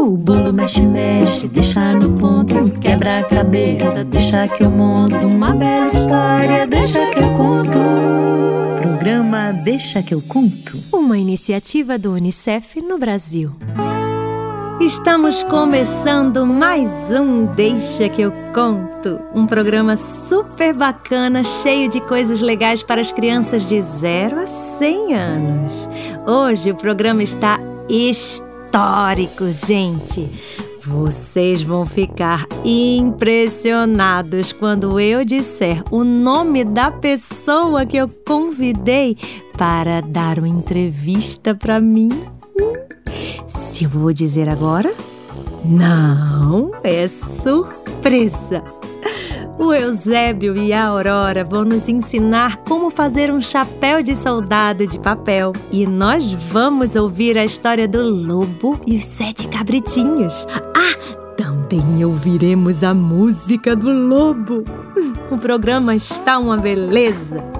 O bolo mexe, mexe, deixa no ponto. Quebra a cabeça, deixa que eu monto. Uma bela história, deixa que eu conto. Programa Deixa que eu conto. Uma iniciativa do Unicef no Brasil. Estamos começando mais um Deixa que eu conto, um programa super bacana, cheio de coisas legais para as crianças de 0 a 100 anos. Hoje o programa está histórico, gente. Vocês vão ficar impressionados quando eu disser o nome da pessoa que eu convidei para dar uma entrevista para mim. Se eu vou dizer agora? Não, é surpresa! O Eusébio e a Aurora vão nos ensinar como fazer um chapéu de soldado de papel. E nós vamos ouvir a história do lobo e os sete cabritinhos. Ah, também ouviremos a música do lobo. O programa está uma beleza.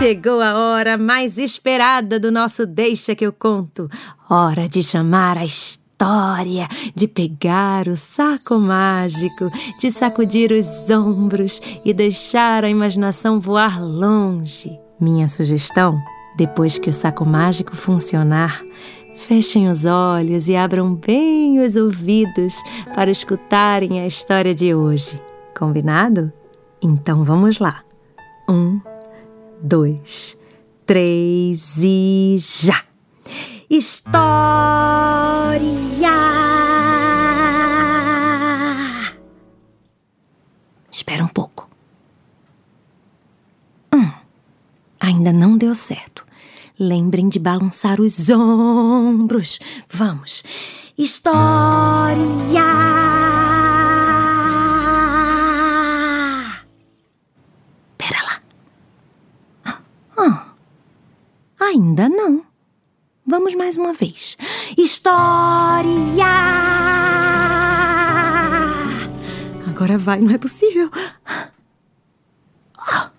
chegou a hora mais esperada do nosso Deixa que eu conto. Hora de chamar a história, de pegar o saco mágico, de sacudir os ombros e deixar a imaginação voar longe. Minha sugestão: depois que o saco mágico funcionar, fechem os olhos e abram bem os ouvidos para escutarem a história de hoje. Combinado? Então vamos lá. Um, dois, três e já! História! Espera um pouco. Hum, ainda não deu certo. Lembrem de balançar os ombros. Vamos. História! Ainda não. Vamos mais uma vez. História! Agora vai, não é possível. Ah,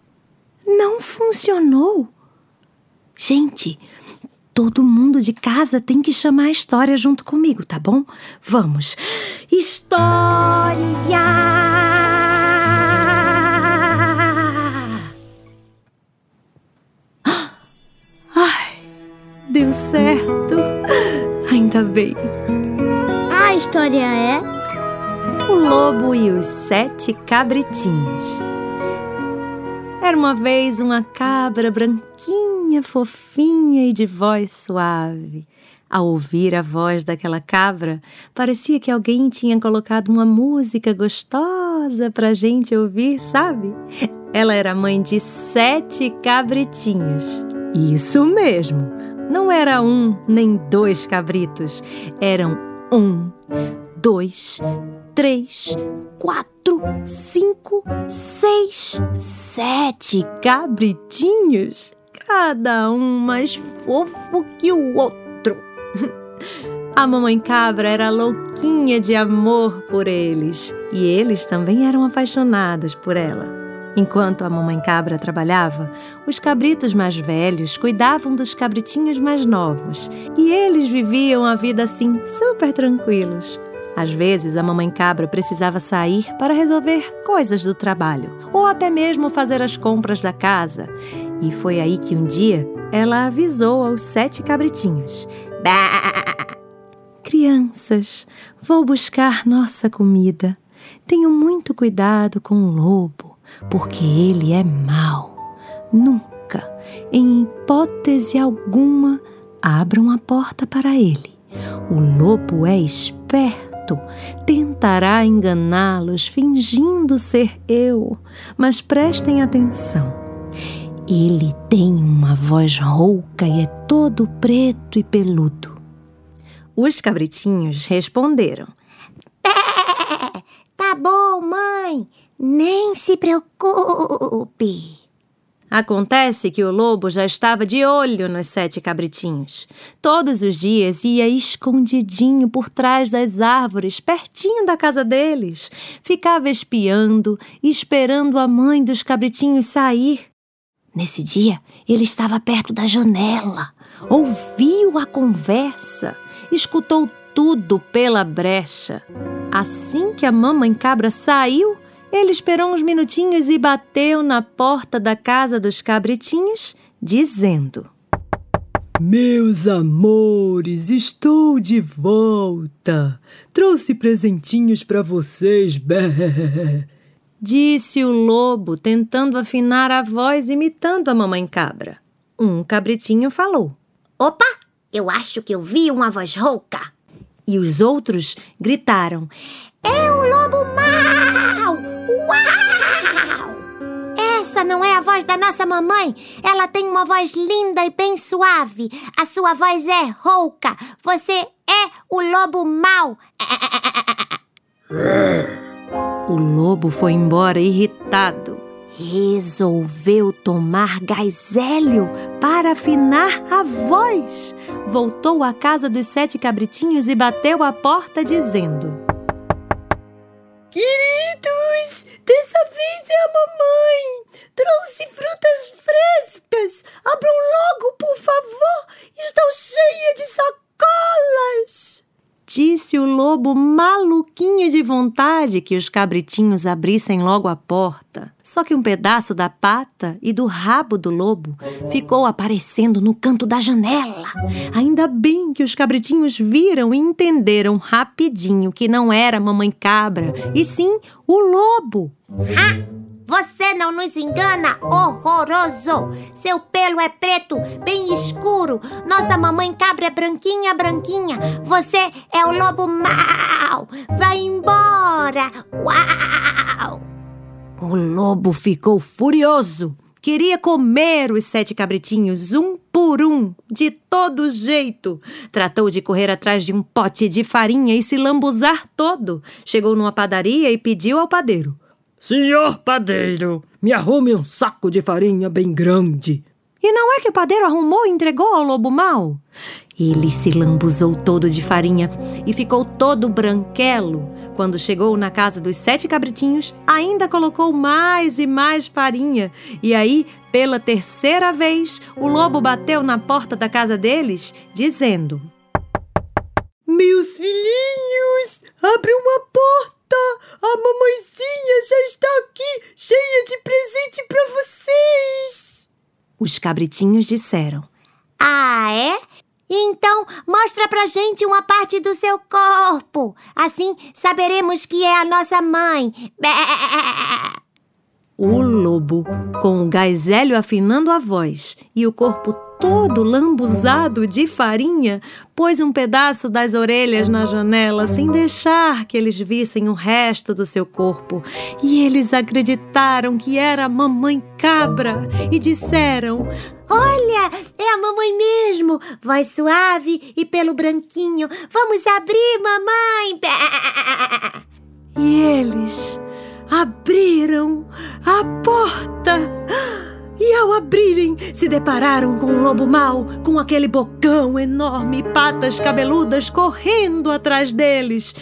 Não funcionou. Gente, todo mundo de casa tem que chamar a história junto comigo, tá bom? Vamos. História! Certo. Ainda bem. A história é O Lobo e os Sete Cabritinhos. Era uma vez uma cabra branquinha, fofinha e de voz suave. Ao ouvir a voz daquela cabra, parecia que alguém tinha colocado uma música gostosa pra gente ouvir, sabe? Ela era mãe de sete cabritinhos. Isso mesmo! Não era um nem dois cabritos, eram um, dois, três, quatro, cinco, seis, sete cabritinhos, cada um mais fofo que o outro. A mamãe cabra era louquinha de amor por eles e eles também eram apaixonados por ela. Enquanto a mamãe cabra trabalhava, os cabritos mais velhos cuidavam dos cabritinhos mais novos e eles viviam a vida assim, super tranquilos. Às vezes, a mamãe cabra precisava sair para resolver coisas do trabalho ou até mesmo fazer as compras da casa. E foi aí que um dia ela avisou aos sete cabritinhos: Bah! Crianças, vou buscar nossa comida. Tenham muito cuidado com o lobo, porque ele é mau. Nunca, em hipótese alguma, abram a porta para ele. O lobo é esperto. Tentará enganá-los fingindo ser eu. Mas prestem atenção. Ele tem uma voz rouca e é todo preto e peludo. Os cabritinhos responderam: Tá bom, mãe. Nem se preocupe. Acontece que o lobo já estava de olho nos sete cabritinhos. Todos os dias ia escondidinho por trás das árvores, pertinho da casa deles. Ficava espiando esperando a mãe dos cabritinhos sair. Nesse dia, ele estava perto da janela, ouviu a conversa, escutou tudo pela brecha. Assim que a mamãe cabra saiu, ele esperou uns minutinhos e bateu na porta da casa dos cabritinhos, dizendo: Meus amores, estou de volta. Trouxe presentinhos para vocês. Bé. Disse o lobo, tentando afinar a voz, imitando a mamãe cabra. Um cabritinho falou. Opa, eu acho que eu vi uma voz rouca. E os outros gritaram: É o lobo mau! Uau! Essa não é a voz da nossa mamãe. Ela tem uma voz linda e bem suave. A sua voz é rouca. Você é o lobo mau. O lobo foi embora irritado. Resolveu tomar gás hélio para afinar a voz. Voltou à casa dos sete cabritinhos e bateu a porta, dizendo: Queridos, dessa vez é a mamãe. Trouxe frutas frescas. Abram logo, por favor. Estou cheia de sacolas. Disse o lobo maluquinho de vontade que os cabritinhos abrissem logo a porta. Só que um pedaço da pata e do rabo do lobo ficou aparecendo no canto da janela. Ainda bem que os cabritinhos viram e entenderam rapidinho que não era mamãe cabra, e sim o lobo. Ha! Você não nos engana, horroroso! Seu pelo é preto, bem escuro. Nossa mamãe cabra é branquinha, branquinha. Você é o lobo mau. Vai embora! Uau! O lobo ficou furioso. Queria comer os sete cabritinhos um por um, de todo jeito. Tratou de correr atrás de um pote de farinha e se lambuzar todo. Chegou numa padaria e pediu ao padeiro: Senhor padeiro, me arrume um saco de farinha bem grande. E não é que o padeiro arrumou e entregou ao lobo mau? Ele se lambuzou todo de farinha e ficou todo branquelo. Quando chegou na casa dos sete cabritinhos, ainda colocou mais e mais farinha. E aí, pela terceira vez, o lobo bateu na porta da casa deles, dizendo: Meus filhinhos, abre uma porta. A mamãezinha já está aqui, cheia de presente para vocês. Os cabritinhos disseram: Ah, é? Então, mostra pra gente uma parte do seu corpo. Assim saberemos que é a nossa mãe. Bé. O lobo, com o gás hélio afinando a voz e o corpo todo lambuzado de farinha, pôs um pedaço das orelhas na janela sem deixar que eles vissem o resto do seu corpo. E eles acreditaram que era a mamãe cabra e disseram: Olha, é a mamãe mesmo. Voz suave e pelo branquinho. Vamos abrir, mamãe. E eles abriram a porta. E ao abrirem, se depararam com o lobo mau, com aquele bocão enorme e patas cabeludas correndo atrás deles.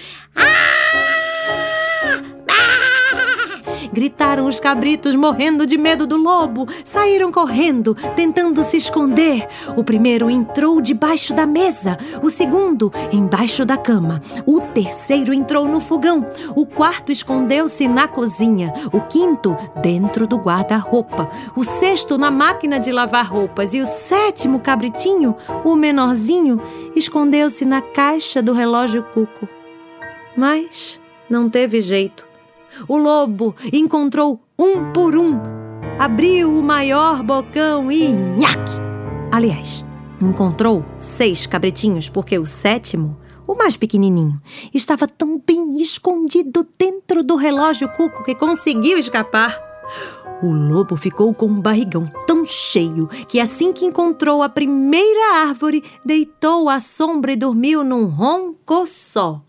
Gritaram os cabritos, morrendo de medo do lobo. Saíram correndo, tentando se esconder. O primeiro entrou debaixo da mesa, o segundo embaixo da cama. O terceiro entrou no fogão. O quarto escondeu-se na cozinha. O quinto dentro do guarda-roupa. O sexto na máquina de lavar roupas. E o sétimo cabritinho, o menorzinho, escondeu-se na caixa do relógio cuco. Mas não teve jeito. O lobo encontrou um por um, abriu o maior bocão e nhaque! Aliás, encontrou seis cabritinhos, porque o sétimo, o mais pequenininho, estava tão bem escondido dentro do relógio cuco que conseguiu escapar. O lobo ficou com um barrigão tão cheio que, assim que encontrou a primeira árvore, deitou à sombra e dormiu num ronco só.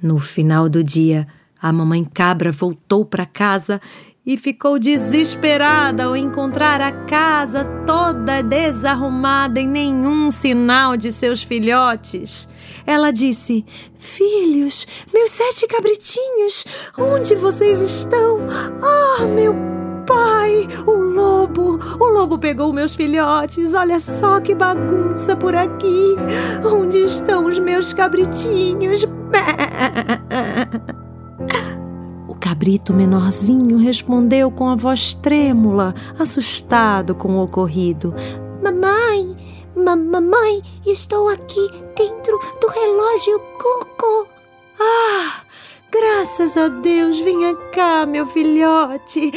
No final do dia, a mamãe cabra voltou para casa e ficou desesperada ao encontrar a casa toda desarrumada e nenhum sinal de seus filhotes. Ela disse: Filhos, meus sete cabritinhos, onde vocês estão? Ah, meu pai, o lobo, o lobo pegou meus filhotes. Olha só que bagunça por aqui. Onde estão os meus cabritinhos? O cabrito menorzinho respondeu com a voz trêmula, assustado com o ocorrido. Mamãe, ma mamãe, estou aqui dentro do relógio Coco. Ah, graças a Deus, venha cá, meu filhote.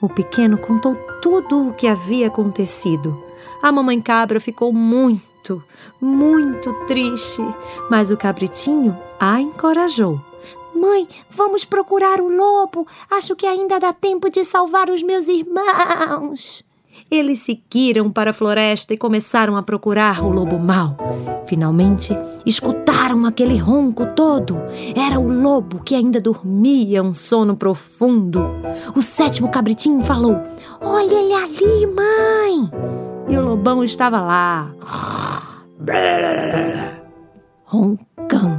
O pequeno contou tudo o que havia acontecido. A mamãe cabra ficou muito, muito triste, mas o cabritinho a encorajou. Mãe, vamos procurar o lobo. Acho que ainda dá tempo de salvar os meus irmãos. Eles seguiram para a floresta e começaram a procurar o lobo mau. Finalmente, escutaram aquele ronco todo. Era o lobo que ainda dormia um sono profundo. O sétimo cabritinho falou: Olha ele ali, mãe! E o lobão estava lá, roncando.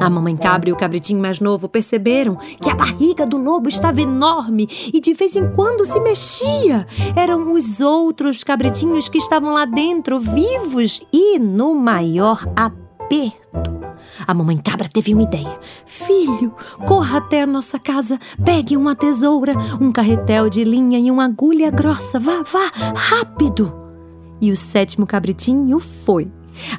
A mamãe cabra e o cabritinho mais novo perceberam que a barriga do lobo estava enorme e de vez em quando se mexia. Eram os outros cabritinhos que estavam lá dentro, vivos e no maior aperto. A mamãe cabra teve uma ideia. Filho, corra até a nossa casa, pegue uma tesoura, um carretel de linha e uma agulha grossa. Vá, vá, rápido! E o sétimo cabritinho foi.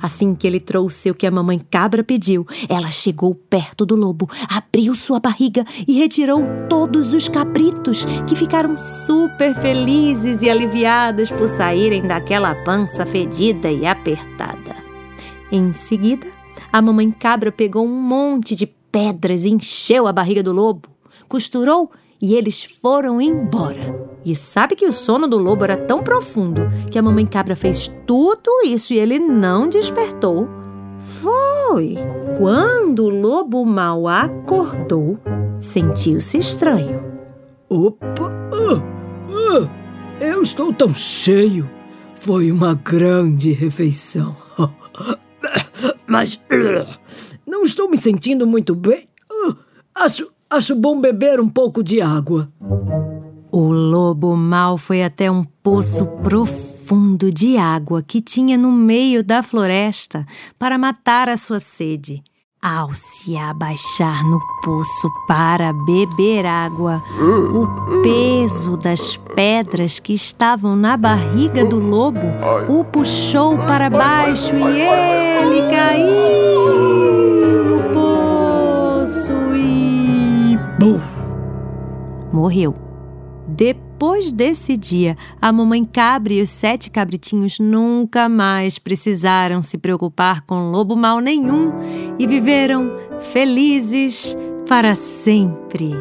Assim que ele trouxe o que a mamãe cabra pediu, ela chegou perto do lobo, abriu sua barriga e retirou todos os cabritos, que ficaram super felizes e aliviados por saírem daquela pança fedida e apertada. Em seguida, a mamãe cabra pegou um monte de pedras e encheu a barriga do lobo, costurou e eles foram embora. E sabe que o sono do lobo era tão profundo que a mamãe cabra fez tudo isso e ele não despertou? Foi. Quando o lobo mal acordou, sentiu-se estranho. Opa! Ah, ah, eu estou tão cheio. Foi uma grande refeição. Mas não estou me sentindo muito bem. Ah, acho, acho bom beber um pouco de água. O lobo mal foi até um poço profundo de água que tinha no meio da floresta para matar a sua sede. Ao se abaixar no poço para beber água, o peso das pedras que estavam na barriga do lobo o puxou para baixo e ele caiu no poço e. Buf! Morreu. Depois desse dia, a mamãe cabra e os sete cabritinhos nunca mais precisaram se preocupar com lobo mau nenhum e viveram felizes para sempre.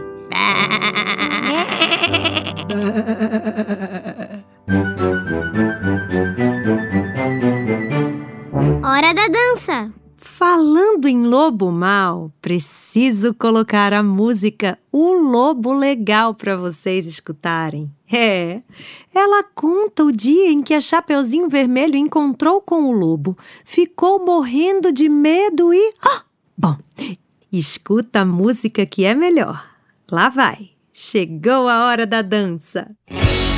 Hora da dança! Falando em lobo mal, preciso colocar a música O Lobo Legal para vocês escutarem. É, ela conta o dia em que a Chapeuzinho Vermelho encontrou com o lobo, ficou morrendo de medo e. Ah! Bom, escuta a música que é melhor. Lá vai, chegou a hora da dança. Tudo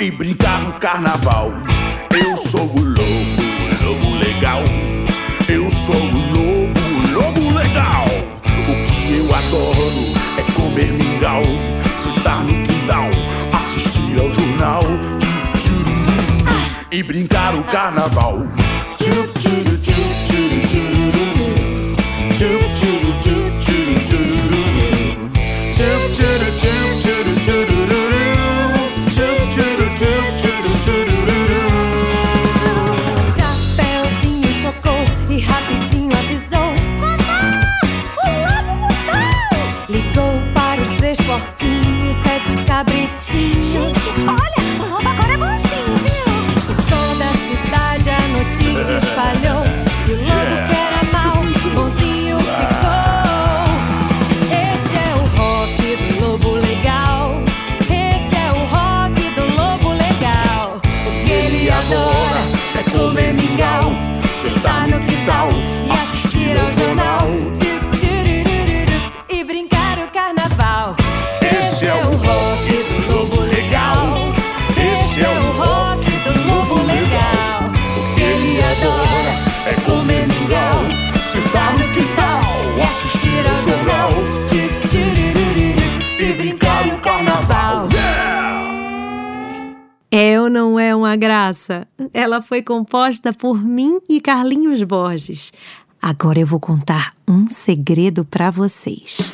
e brincar no carnaval. Eu sou o lobo, lobo legal. Eu sou o lobo, lobo legal. O que eu adoro é comer mingau, sentar no quintal, assistir ao jornal e brincar o carnaval. Tchu, tchuru, tchu, sentar no quintal não é uma graça? Ela foi composta por mim e Carlinhos Borges. Agora eu vou contar um segredo para vocês.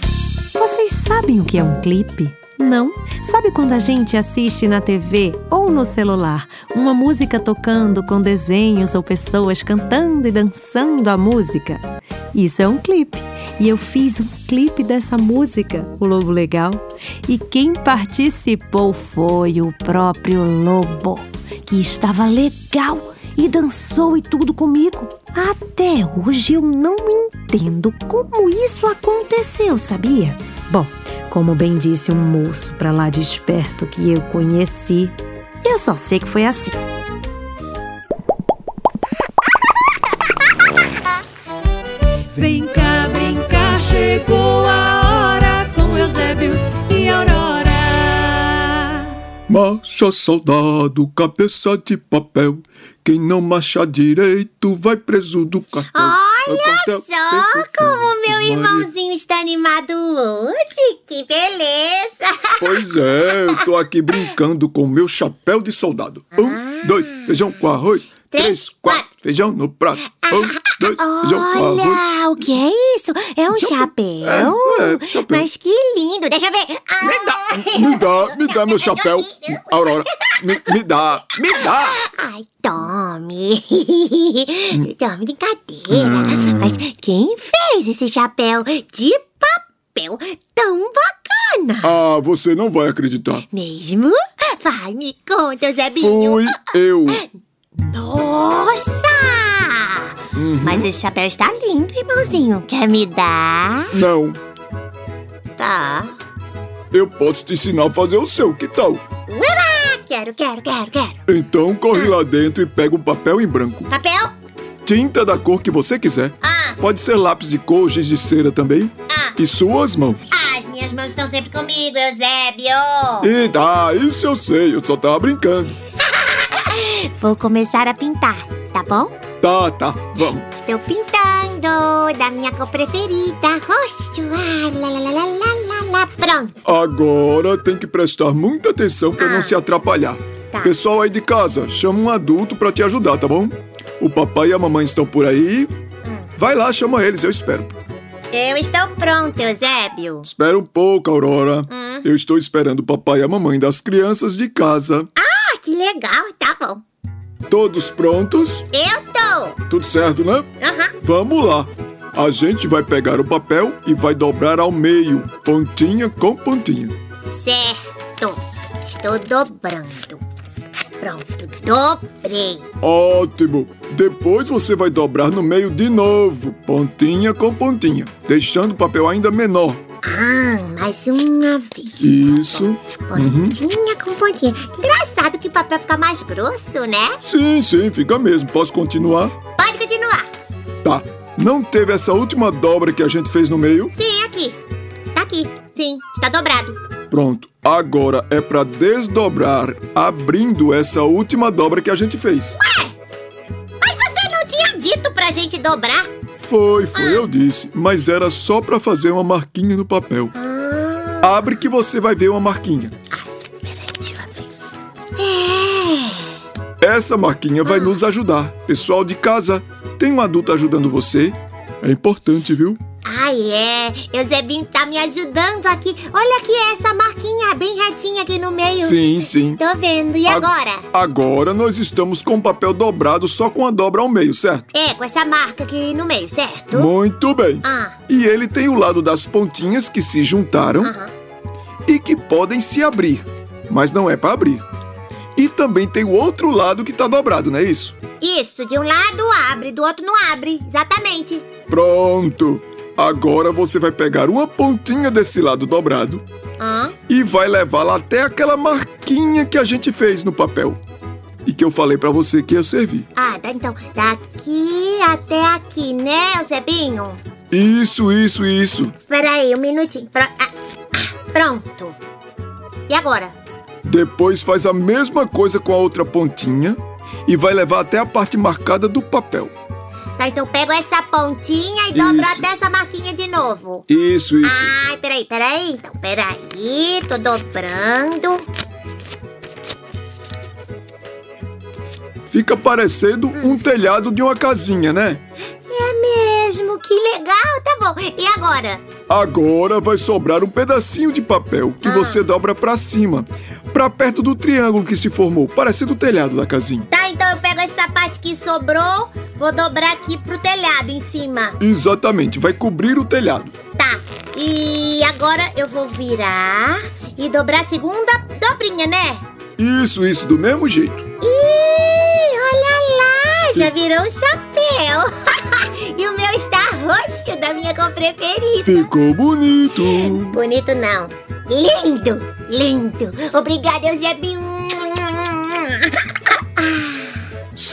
Vocês sabem o que é um clipe? Não? Sabe quando a gente assiste na TV ou no celular uma música tocando com desenhos ou pessoas cantando e dançando a música? Isso é um clipe. E eu fiz um clipe dessa música, o Lobo Legal. E quem participou foi o próprio Lobo, que estava legal e dançou e tudo comigo. Até hoje eu não entendo como isso aconteceu, sabia? Bom, como bem disse um moço pra lá de esperto que eu conheci, eu só sei que foi assim. Vem cá brincar, chegou a hora com Eusébio e Aurora. Marcha, soldado, cabeça de papel. Quem não marcha direito vai preso do cartel. Olha só como meu irmãozinho está animado hoje. Que beleza! Pois é, eu tô aqui brincando com meu chapéu de soldado. Um, dois, feijão com arroz. Três, quatro, feijão no prato. Um, dois, feijão arroz. Olha, o que é isso? É um chapéu? É, é, chapéu. Mas que lindo! Deixa eu ver. Ah, Me dá, me dá meu chapéu. Aurora, me, me dá, me dá. Ai, tome! tome brincadeira. Mas quem fez esse chapéu de papel tão bacana? Ah, você não vai acreditar. Mesmo? Vai, me conta, Zebinho. Fui eu. Nossa! Mas esse chapéu está lindo, irmãozinho. Quer me dar? Não, Tá. eu posso te ensinar a fazer o seu, que tal? Ueba! Quero, quero, quero, quero. Então corre lá dentro e pega um papel em branco. Papel? Tinta da cor que você quiser. Ah, Pode ser lápis de cor, giz de cera também. ah. E suas mãos. Ah, as minhas mãos estão sempre comigo, Eusébio. E tá, isso eu sei, eu só tava brincando. Vou começar a pintar, tá bom? Tá, tá, vamos. Estou pintando da minha cor preferida, roxo. Ah, lá, lá, lá, lá, lá. Pronto. Agora tem que prestar muita atenção pra não se atrapalhar. Tá. Pessoal aí de casa, chama um adulto pra te ajudar, tá bom? O papai e a mamãe estão por aí. Vai lá, chama eles, eu espero. Eu estou pronto, Eusébio. Espera um pouco, Aurora. Eu estou esperando o papai e a mamãe das crianças de casa. Ah, que legal. Todos prontos? Eu tô. Tudo certo, né? Aham. Vamos lá. A gente vai pegar o papel e vai dobrar ao meio, pontinha com pontinha. Certo. Estou dobrando. Pronto, dobrei. Ótimo! Depois você vai dobrar no meio de novo, pontinha com pontinha, deixando o papel ainda menor. Ah, mais uma vez. Isso. Pontinha com pontinha. Engraçado que o papel fica mais grosso, né? Sim, sim, fica mesmo. Posso continuar? Pode continuar. Tá. Não teve essa última dobra que a gente fez no meio? Sim, aqui. Tá aqui. Sim, está dobrado. Pronto. Agora é pra desdobrar abrindo essa última dobra que a gente fez. Mas você não tinha dito pra gente dobrar? Foi, foi, eu disse. Mas era só pra fazer uma marquinha no papel. Abre que você vai ver uma marquinha. Eu abrir. Essa marquinha vai nos ajudar. Pessoal de casa, tem um adulto ajudando você? É importante, viu? Ai, é. Eusebinho tá me ajudando aqui. Olha aqui essa marquinha bem retinha aqui no meio. Sim, sim. Tô vendo. E Ag- agora? Agora nós estamos com o papel dobrado só com a dobra ao meio, certo? É, com essa marca aqui no meio, certo? Muito bem. Ah, E ele tem o lado das pontinhas que se juntaram aham. e que podem se abrir, mas não é para abrir. E também tem o outro lado que tá dobrado, não é isso? Isso, de um lado abre, do outro não abre. Exatamente. Pronto! Agora você vai pegar uma pontinha desse lado dobrado Ah, e vai levá-la até aquela marquinha que a gente fez no papel. E que eu falei pra você que ia servir. ah dá então. Daqui até aqui, né, Eusebinho? Isso, isso, isso. Peraí, um minutinho. Pro- ah, ah, pronto. E agora? Depois faz a mesma coisa com a outra pontinha e vai levar até a parte marcada do papel. Tá, então pego essa pontinha e dobro Isso. até essa marquinha de novo. Isso, isso. Ai, peraí, peraí. Então, peraí, tô dobrando. Fica parecendo um telhado de uma casinha, né? É mesmo, que legal, tá bom. E agora? Agora vai sobrar um pedacinho de papel que você dobra pra cima, pra perto do triângulo que se formou, parecendo o telhado da casinha. Tá, então eu pego essa parte que sobrou, vou dobrar aqui pro telhado em cima. Exatamente, vai cobrir o telhado. Tá, e agora eu vou virar e dobrar a segunda dobrinha, né? Isso, isso, do mesmo jeito. Ih, olha lá, já virou um chapéu. e o meu está roxo, da minha cor preferida. Ficou bonito. Bonito não. Lindo, lindo. Obrigada, Eusebinho.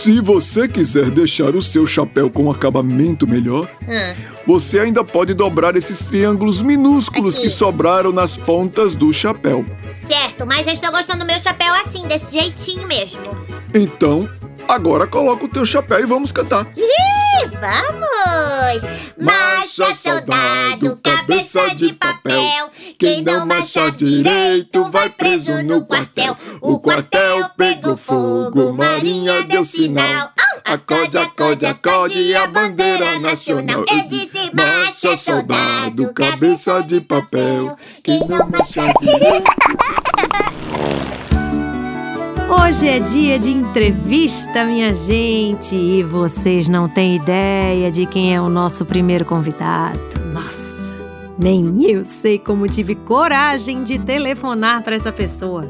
Se você quiser deixar o seu chapéu com um acabamento melhor, Hum. você ainda pode dobrar esses triângulos minúsculos Aqui. que sobraram nas pontas do chapéu. Certo, mas já estou gostando do meu chapéu assim, desse jeitinho mesmo. Então, agora coloca o teu chapéu e vamos cantar. Vamos! Marcha, soldado, cabeça de papel. Quem não marchar direito vai preso no quartel. O quartel pegou fogo, Marinha deu sinal. Acorde, acorde, acorde a bandeira nacional. Eu disse marcha, soldado, cabeça de papel. Quem não marchar direito. Hoje é dia de entrevista, minha gente, e vocês não têm ideia de quem é o nosso primeiro convidado. Nossa, nem eu sei como tive coragem de telefonar para essa pessoa.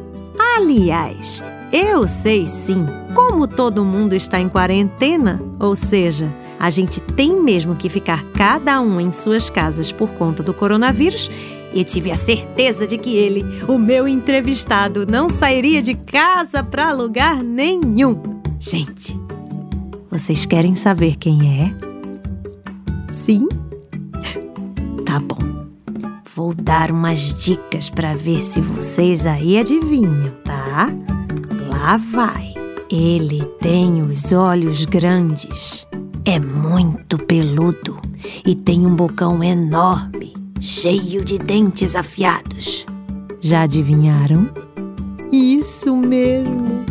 Aliás, eu sei sim, como todo mundo está em quarentena, ou seja, a gente tem mesmo que ficar cada um em suas casas por conta do coronavírus. E tive a certeza de que ele, o meu entrevistado, não sairia de casa para lugar nenhum. Gente, vocês querem saber quem é? Sim? Tá bom. Vou dar umas dicas para ver se vocês aí adivinham, tá? Lá vai. Ele tem os olhos grandes, é muito peludo e tem um bocão enorme, cheio de dentes afiados. Já adivinharam? Isso mesmo!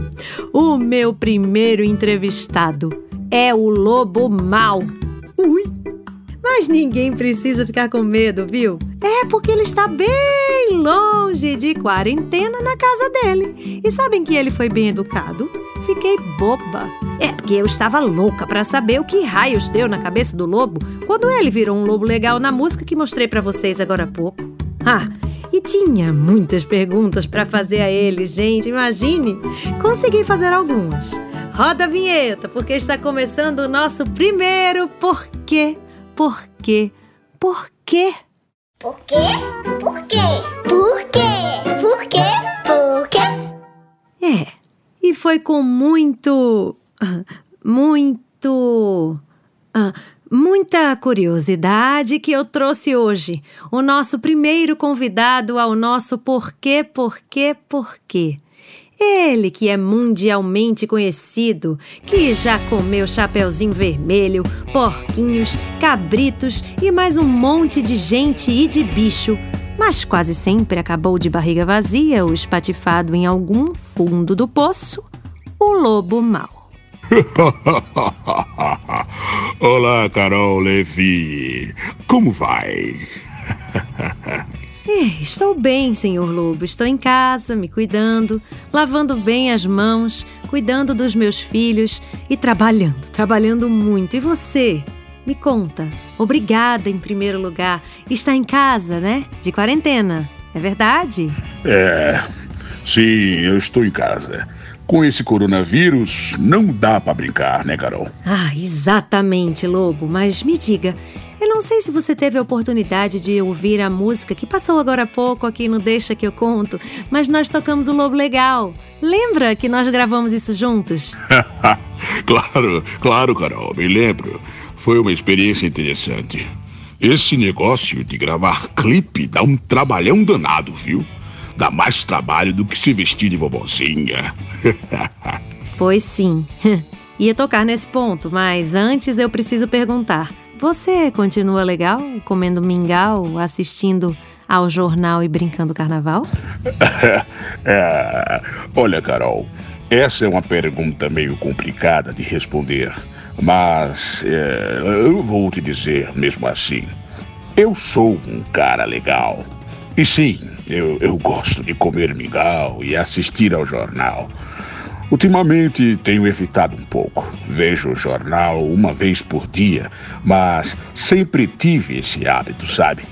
O meu primeiro entrevistado é o Lobo Mal. Ui! Mas ninguém precisa ficar com medo, viu? É porque ele está bem longe de quarentena na casa dele. E sabem que ele foi bem educado? Fiquei boba. É porque eu estava louca para saber o que raios deu na cabeça do lobo quando ele virou um lobo legal na música que mostrei para vocês agora há pouco. Ah, e tinha muitas perguntas para fazer a ele, gente, imagine. Consegui fazer algumas. Roda a vinheta, porque está começando o nosso primeiro porquê, porquê, porquê. Por quê? Por quê? Por quê? Por quê? Por quê? É, e foi com muito. muito. ah, muita curiosidade que eu trouxe hoje o nosso primeiro convidado ao nosso Porquê, Porquê, Porquê. Ele que é mundialmente conhecido, que já comeu chapeuzinho vermelho, porquinhos, cabritos e mais um monte de gente e de bicho, mas quase sempre acabou de barriga vazia ou espatifado em algum fundo do poço, o lobo mau. Olá, Carol Levi. Como vai? É, estou bem, senhor lobo. Estou em casa, me cuidando, lavando bem as mãos, cuidando dos meus filhos e trabalhando, trabalhando muito. E você? Me conta. Obrigada, em primeiro lugar. Está em casa, né? De quarentena. É verdade? É. Sim, eu estou em casa. Com esse coronavírus, não dá pra brincar, né, Carol? Ah, exatamente, lobo. Mas me diga, eu não sei se você teve a oportunidade de ouvir a música que passou agora há pouco aqui no Deixa que eu conto, mas nós tocamos o Lobo Legal. Lembra que nós gravamos isso juntos? claro, claro, Carol, me lembro. Foi uma experiência interessante. Esse negócio de gravar clipe dá um trabalhão danado, viu? Dá mais trabalho do que se vestir de vovozinha. Pois sim. Ia tocar nesse ponto, mas antes eu preciso perguntar: você continua legal comendo mingau, assistindo ao jornal e brincando carnaval? É, olha, Carol, essa é uma pergunta meio complicada de responder, mas é, eu vou te dizer mesmo assim. Eu sou um cara legal. E sim, eu, eu gosto de comer mingau e assistir ao jornal. Ultimamente tenho evitado um pouco. Vejo o jornal uma vez por dia, mas sempre tive esse hábito, sabe?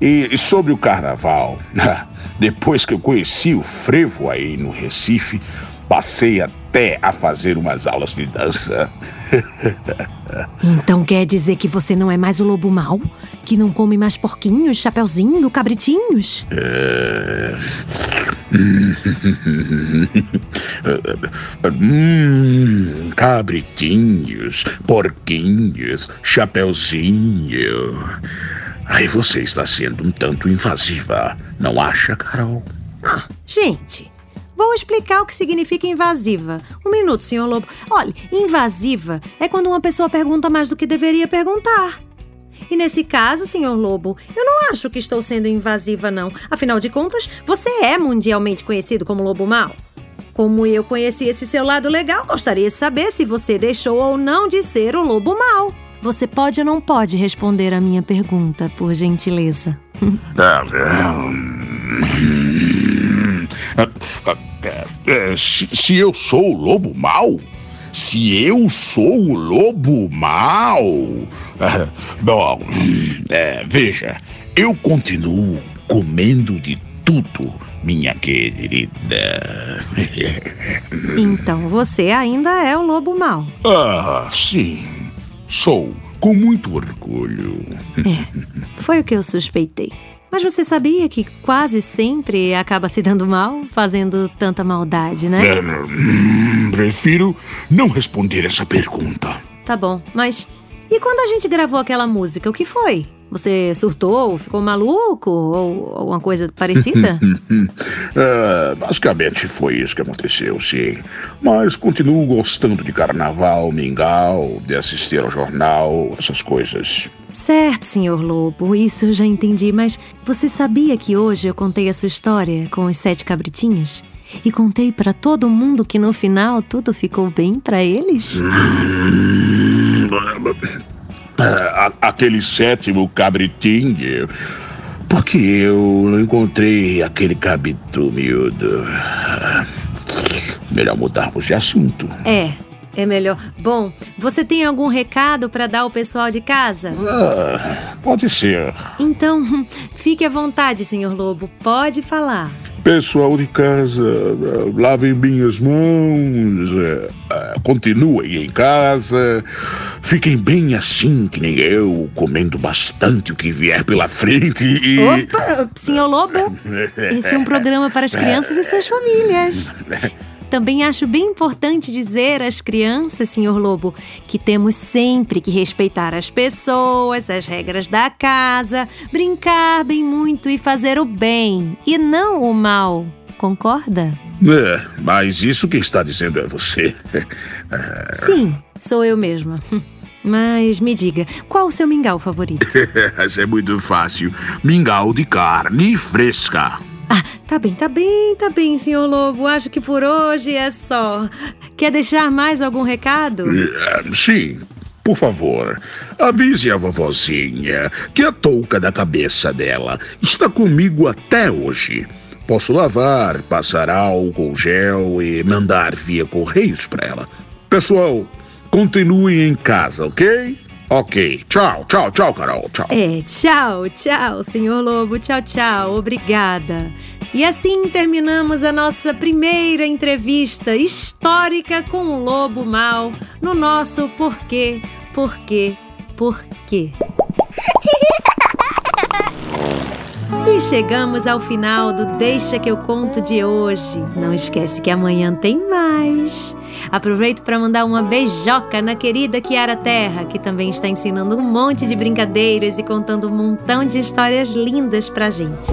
E sobre o carnaval, depois que eu conheci o frevo aí no Recife, passei até a fazer umas aulas de dança. Então quer dizer que você não é mais o lobo mau? Que não come mais porquinhos, chapeuzinho, cabritinhos? Hum, cabritinhos, porquinhos, chapeuzinho. Aí você está sendo um tanto invasiva, não acha, Carol? Gente, vou explicar o que significa invasiva. Um minuto, senhor Lobo. Olha, invasiva é quando uma pessoa pergunta mais do que deveria perguntar. E nesse caso, senhor Lobo, eu não acho que estou sendo invasiva, não. Afinal de contas, você é mundialmente conhecido como Lobo Mau. Como eu conheci esse seu lado legal, gostaria de saber se você deixou ou não de ser o Lobo Mau. Você pode ou não pode responder a minha pergunta, por gentileza? é, se, se eu sou o lobo mau? Se eu sou o lobo mau? Ah, Bom, é, veja, eu continuo comendo de tudo, minha querida. Então você ainda é o Lobo Mau. Ah, sim, sou, com muito orgulho. Foi o que eu suspeitei. Mas você sabia que quase sempre acaba se dando mal, fazendo tanta maldade, né? É, prefiro não responder essa pergunta. Tá bom, mas e quando a gente gravou aquela música, o que foi? Você surtou, ficou maluco ou alguma coisa parecida? É, basicamente foi isso que aconteceu, sim. Mas continuo gostando de carnaval, mingau, de assistir ao jornal, essas coisas. certo, senhor Lobo, isso eu já entendi, mas você sabia que hoje eu contei a sua história com os sete cabritinhos? E contei pra todo mundo que no final tudo ficou bem pra eles? É, a- aquele sétimo cabritinho. Porque eu não encontrei aquele cabrito miúdo. Melhor mudarmos de assunto. É, é melhor. Bom, você tem algum recado pra dar ao pessoal de casa? Ah, pode ser. Então, fique à vontade, senhor Lobo, pode falar. Pessoal de casa, lavem bem as mãos, eh, eh, continuem em casa, fiquem bem assim que nem eu, comendo bastante o que vier pela frente e. Opa, senhor Lobo, esse é um programa para as crianças e suas famílias. Também acho bem importante dizer às crianças, senhor Lobo, que temos sempre que respeitar as pessoas, as regras da casa, brincar bem muito e fazer o bem e não o mal. Concorda? É, mas isso que está dizendo é você. Sim, sou eu mesma. Mas me diga, qual o seu mingau favorito? Isso é muito fácil. Mingau de carne fresca. Ah, tá bem, tá bem, tá bem, senhor Lobo. Acho que por hoje é só. Quer deixar mais algum recado? É, Sim, por favor, avise a vovozinha que a touca da cabeça dela está comigo até hoje. Posso lavar, passar álcool, gel e mandar via correios para ela. Pessoal, continuem em casa, ok? Ok, tchau, tchau, tchau, Carol, tchau. É, tchau, tchau, senhor Lobo. Tchau, tchau. Obrigada. E assim terminamos a nossa primeira entrevista histórica com o Lobo Mal no nosso Porquê, Porquê, Porquê. E chegamos ao final do Deixa que eu conto de hoje. Não esquece que amanhã tem mais. Aproveito para mandar uma beijoca na querida Kiara Terra, que também está ensinando um monte de brincadeiras e contando um montão de histórias lindas pra gente.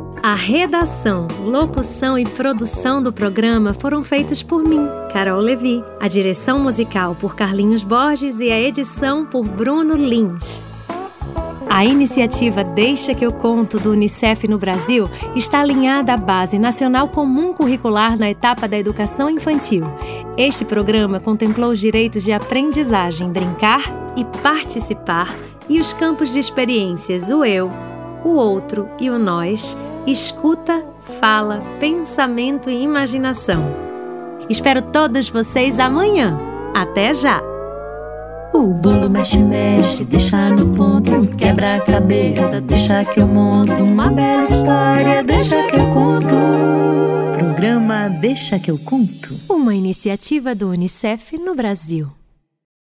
A redação, locução e produção do programa foram feitas por mim, Carol Levi. A direção musical por Carlinhos Borges e a edição por Bruno Lins. A iniciativa Deixa que eu conto do Unicef no Brasil está alinhada à Base Nacional Comum Curricular na etapa da educação infantil. Este programa contemplou os direitos de aprendizagem, brincar e participar e os campos de experiências o eu, o outro e o nós, escuta, fala, pensamento e imaginação. Espero todos vocês amanhã. Até já! O bolo mexe, mexe, deixa no ponto, quebra a cabeça, deixa que eu monto uma bela história, deixa que eu conto. Programa Deixa que eu conto. Uma iniciativa do Unicef no Brasil.